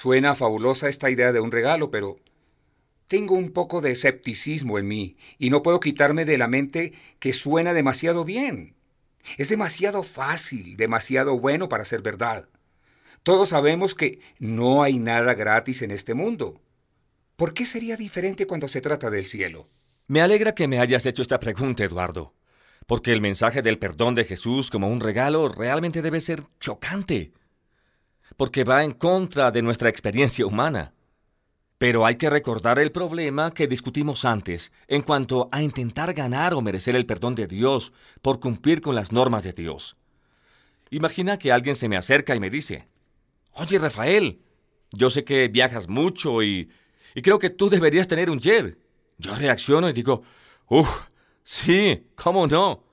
Suena fabulosa esta idea de un regalo, pero tengo un poco de escepticismo en mí y no puedo quitarme de la mente que suena demasiado bien. Es demasiado fácil, demasiado bueno para ser verdad. Todos sabemos que no hay nada gratis en este mundo. ¿Por qué sería diferente cuando se trata del cielo? Me alegra que me hayas hecho esta pregunta, Eduardo, porque el mensaje del perdón de Jesús como un regalo realmente debe ser chocante, porque va en contra de nuestra experiencia humana. Pero hay que recordar el problema que discutimos antes en cuanto a intentar ganar o merecer el perdón de Dios por cumplir con las normas de Dios. Imagina que alguien se me acerca y me dice, Oye Rafael, yo sé que viajas mucho y, y creo que tú deberías tener un jet. Yo reacciono y digo, uff, sí, ¿cómo no?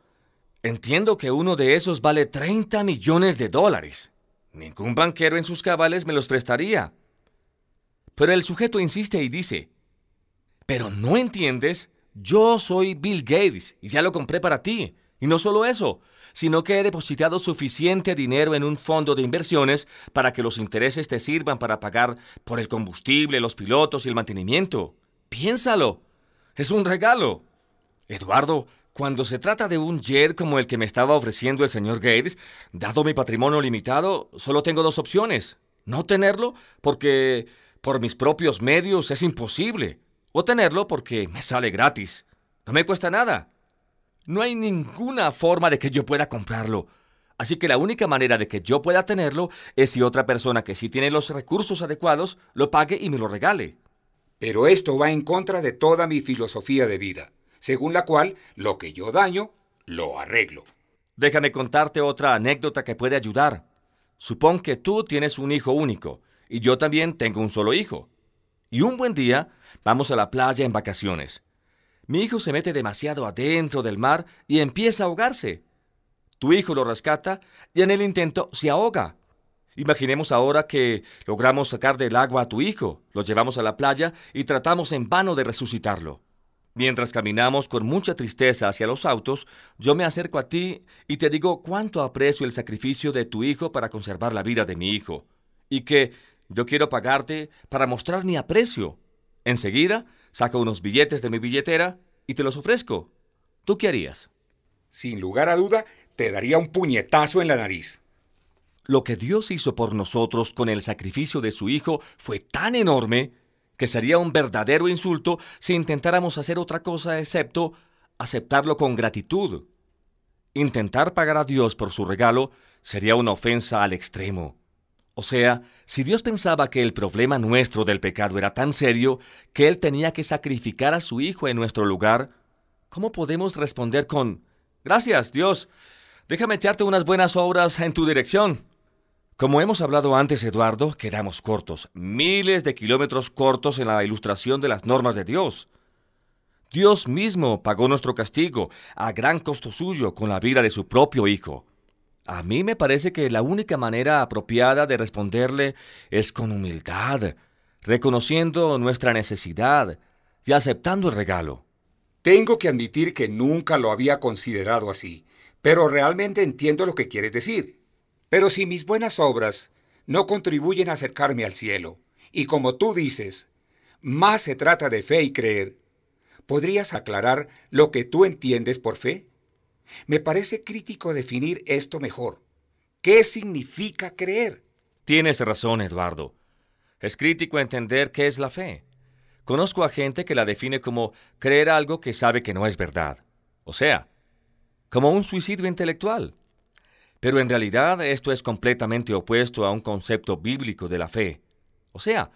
Entiendo que uno de esos vale 30 millones de dólares. Ningún banquero en sus cabales me los prestaría. Pero el sujeto insiste y dice, pero no entiendes, yo soy Bill Gates y ya lo compré para ti. Y no solo eso, sino que he depositado suficiente dinero en un fondo de inversiones para que los intereses te sirvan para pagar por el combustible, los pilotos y el mantenimiento. Piénsalo. Es un regalo. Eduardo, cuando se trata de un jet como el que me estaba ofreciendo el señor Gates, dado mi patrimonio limitado, solo tengo dos opciones. No tenerlo porque por mis propios medios es imposible. O tenerlo porque me sale gratis. No me cuesta nada. No hay ninguna forma de que yo pueda comprarlo. Así que la única manera de que yo pueda tenerlo es si otra persona que sí tiene los recursos adecuados lo pague y me lo regale. Pero esto va en contra de toda mi filosofía de vida, según la cual lo que yo daño, lo arreglo. Déjame contarte otra anécdota que puede ayudar. Supón que tú tienes un hijo único y yo también tengo un solo hijo. Y un buen día vamos a la playa en vacaciones. Mi hijo se mete demasiado adentro del mar y empieza a ahogarse. Tu hijo lo rescata y en el intento se ahoga. Imaginemos ahora que logramos sacar del agua a tu hijo, lo llevamos a la playa y tratamos en vano de resucitarlo. Mientras caminamos con mucha tristeza hacia los autos, yo me acerco a ti y te digo cuánto aprecio el sacrificio de tu hijo para conservar la vida de mi hijo, y que yo quiero pagarte para mostrar mi aprecio. Enseguida, saco unos billetes de mi billetera y te los ofrezco. ¿Tú qué harías? Sin lugar a duda, te daría un puñetazo en la nariz. Lo que Dios hizo por nosotros con el sacrificio de su Hijo fue tan enorme que sería un verdadero insulto si intentáramos hacer otra cosa excepto aceptarlo con gratitud. Intentar pagar a Dios por su regalo sería una ofensa al extremo. O sea, si Dios pensaba que el problema nuestro del pecado era tan serio que Él tenía que sacrificar a su Hijo en nuestro lugar, ¿cómo podemos responder con, Gracias, Dios, déjame echarte unas buenas obras en tu dirección? Como hemos hablado antes, Eduardo, quedamos cortos, miles de kilómetros cortos en la ilustración de las normas de Dios. Dios mismo pagó nuestro castigo a gran costo suyo con la vida de su propio Hijo. A mí me parece que la única manera apropiada de responderle es con humildad, reconociendo nuestra necesidad y aceptando el regalo. Tengo que admitir que nunca lo había considerado así, pero realmente entiendo lo que quieres decir. Pero si mis buenas obras no contribuyen a acercarme al cielo, y como tú dices, más se trata de fe y creer, ¿podrías aclarar lo que tú entiendes por fe? Me parece crítico definir esto mejor. ¿Qué significa creer? Tienes razón, Eduardo. Es crítico entender qué es la fe. Conozco a gente que la define como creer algo que sabe que no es verdad. O sea, como un suicidio intelectual. Pero en realidad esto es completamente opuesto a un concepto bíblico de la fe. O sea,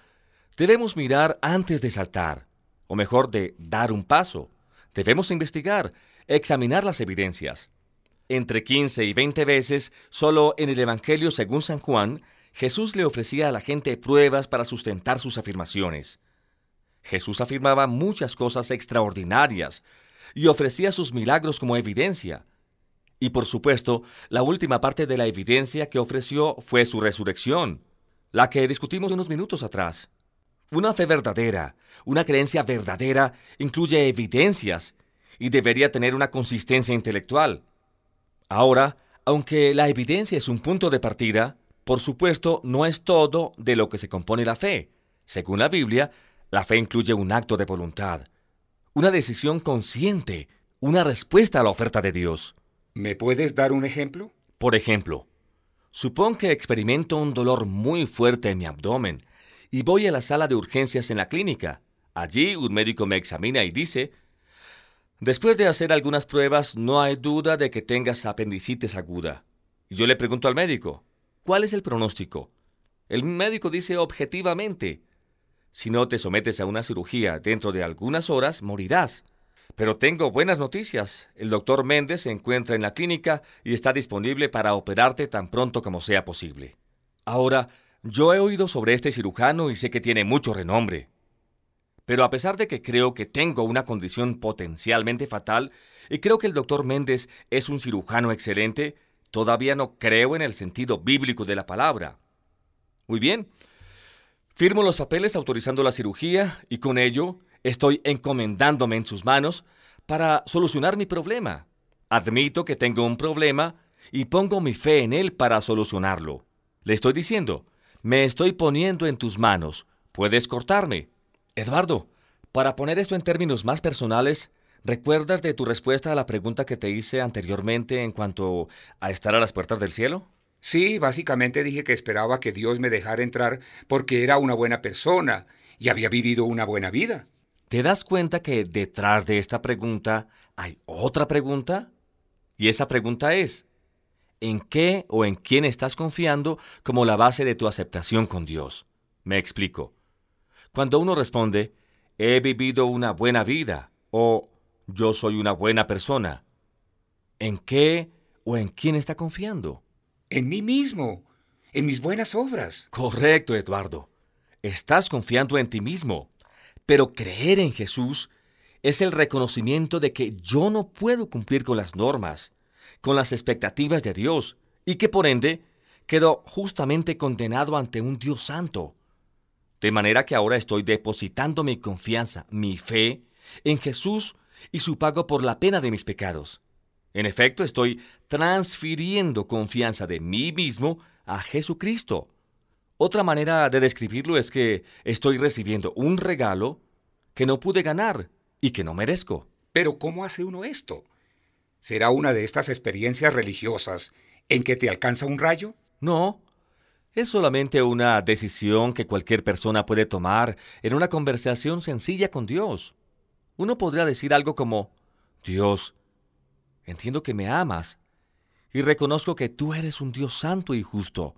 debemos mirar antes de saltar, o mejor de dar un paso. Debemos investigar, examinar las evidencias. Entre 15 y 20 veces, solo en el Evangelio según San Juan, Jesús le ofrecía a la gente pruebas para sustentar sus afirmaciones. Jesús afirmaba muchas cosas extraordinarias y ofrecía sus milagros como evidencia. Y por supuesto, la última parte de la evidencia que ofreció fue su resurrección, la que discutimos unos minutos atrás. Una fe verdadera, una creencia verdadera, incluye evidencias y debería tener una consistencia intelectual. Ahora, aunque la evidencia es un punto de partida, por supuesto, no es todo de lo que se compone la fe. Según la Biblia, la fe incluye un acto de voluntad, una decisión consciente, una respuesta a la oferta de Dios. ¿Me puedes dar un ejemplo? Por ejemplo, supón que experimento un dolor muy fuerte en mi abdomen y voy a la sala de urgencias en la clínica. Allí un médico me examina y dice, después de hacer algunas pruebas no hay duda de que tengas apendicitis aguda. Yo le pregunto al médico, ¿cuál es el pronóstico? El médico dice objetivamente, si no te sometes a una cirugía dentro de algunas horas, morirás. Pero tengo buenas noticias. El doctor Méndez se encuentra en la clínica y está disponible para operarte tan pronto como sea posible. Ahora, yo he oído sobre este cirujano y sé que tiene mucho renombre. Pero a pesar de que creo que tengo una condición potencialmente fatal y creo que el doctor Méndez es un cirujano excelente, todavía no creo en el sentido bíblico de la palabra. Muy bien, Firmo los papeles autorizando la cirugía y con ello estoy encomendándome en sus manos para solucionar mi problema. Admito que tengo un problema y pongo mi fe en él para solucionarlo. Le estoy diciendo, me estoy poniendo en tus manos. Puedes cortarme. Eduardo, para poner esto en términos más personales, ¿recuerdas de tu respuesta a la pregunta que te hice anteriormente en cuanto a estar a las puertas del cielo? Sí, básicamente dije que esperaba que Dios me dejara entrar porque era una buena persona y había vivido una buena vida. ¿Te das cuenta que detrás de esta pregunta hay otra pregunta? Y esa pregunta es, ¿en qué o en quién estás confiando como la base de tu aceptación con Dios? Me explico. Cuando uno responde, he vivido una buena vida o yo soy una buena persona, ¿en qué o en quién está confiando? en mí mismo, en mis buenas obras. Correcto, Eduardo. Estás confiando en ti mismo. Pero creer en Jesús es el reconocimiento de que yo no puedo cumplir con las normas, con las expectativas de Dios, y que por ende quedo justamente condenado ante un Dios santo. De manera que ahora estoy depositando mi confianza, mi fe, en Jesús y su pago por la pena de mis pecados. En efecto, estoy transfiriendo confianza de mí mismo a Jesucristo. Otra manera de describirlo es que estoy recibiendo un regalo que no pude ganar y que no merezco. Pero ¿cómo hace uno esto? ¿Será una de estas experiencias religiosas en que te alcanza un rayo? No, es solamente una decisión que cualquier persona puede tomar en una conversación sencilla con Dios. Uno podría decir algo como, Dios, Entiendo que me amas y reconozco que tú eres un Dios santo y justo.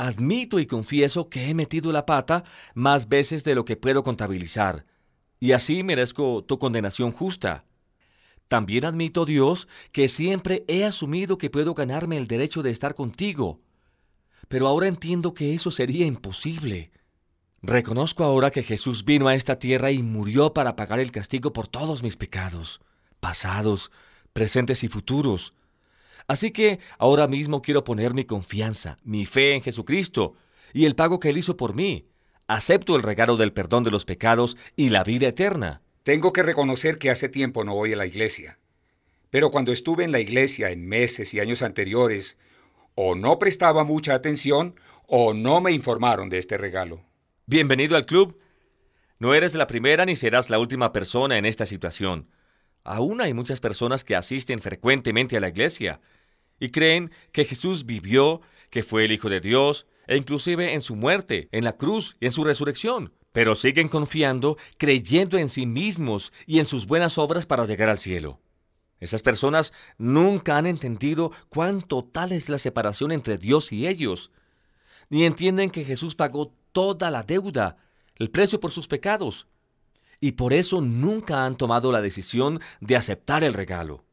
Admito y confieso que he metido la pata más veces de lo que puedo contabilizar, y así merezco tu condenación justa. También admito, Dios, que siempre he asumido que puedo ganarme el derecho de estar contigo, pero ahora entiendo que eso sería imposible. Reconozco ahora que Jesús vino a esta tierra y murió para pagar el castigo por todos mis pecados, pasados, presentes y futuros. Así que ahora mismo quiero poner mi confianza, mi fe en Jesucristo y el pago que Él hizo por mí. Acepto el regalo del perdón de los pecados y la vida eterna. Tengo que reconocer que hace tiempo no voy a la iglesia. Pero cuando estuve en la iglesia en meses y años anteriores, o no prestaba mucha atención o no me informaron de este regalo. Bienvenido al club. No eres la primera ni serás la última persona en esta situación. Aún hay muchas personas que asisten frecuentemente a la iglesia y creen que Jesús vivió, que fue el Hijo de Dios, e inclusive en su muerte, en la cruz y en su resurrección, pero siguen confiando, creyendo en sí mismos y en sus buenas obras para llegar al cielo. Esas personas nunca han entendido cuán total es la separación entre Dios y ellos, ni entienden que Jesús pagó toda la deuda, el precio por sus pecados, y por eso nunca han tomado la decisión de aceptar el regalo.